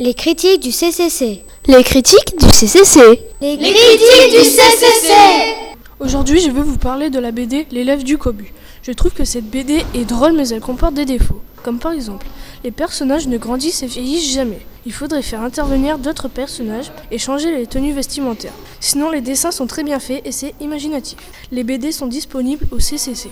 Les critiques du CCC. Les critiques du CCC. Les critiques du CCC. Aujourd'hui, je vais vous parler de la BD L'élève du Cobu. Je trouve que cette BD est drôle, mais elle comporte des défauts. Comme par exemple, les personnages ne grandissent et vieillissent jamais. Il faudrait faire intervenir d'autres personnages et changer les tenues vestimentaires. Sinon, les dessins sont très bien faits et c'est imaginatif. Les BD sont disponibles au CCC.